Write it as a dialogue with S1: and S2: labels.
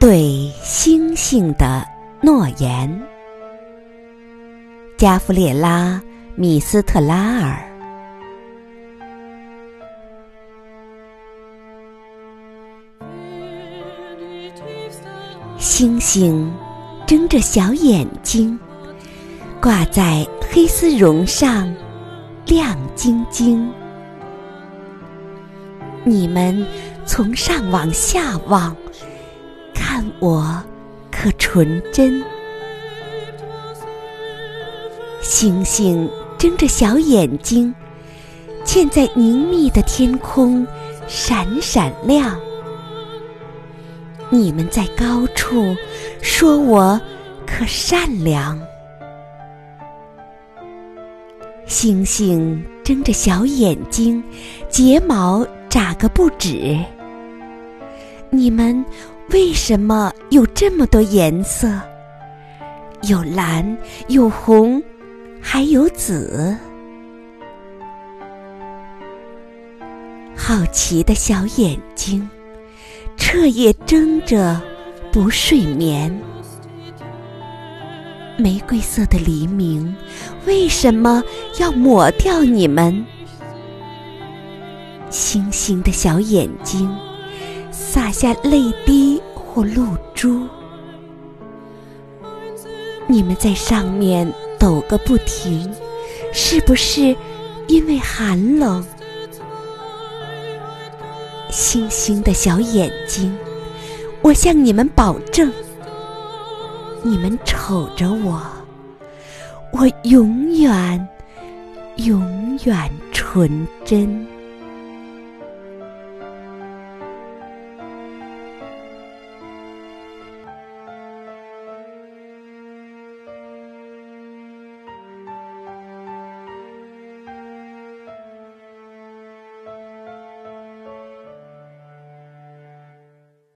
S1: 对星星的诺言，加弗列拉·米斯特拉尔。星星睁着小眼睛，挂在黑丝绒上，亮晶晶。你们从上往下望。我，可纯真。星星睁着小眼睛，嵌在凝密的天空，闪闪亮。你们在高处说我可善良。星星睁着小眼睛，睫毛眨个不止。你们。为什么有这么多颜色？有蓝，有红，还有紫。好奇的小眼睛，彻夜睁着不睡眠。玫瑰色的黎明，为什么要抹掉你们？星星的小眼睛。洒下泪滴或露珠，你们在上面抖个不停，是不是因为寒冷？星星的小眼睛，我向你们保证，你们瞅着我，我永远，永远纯真。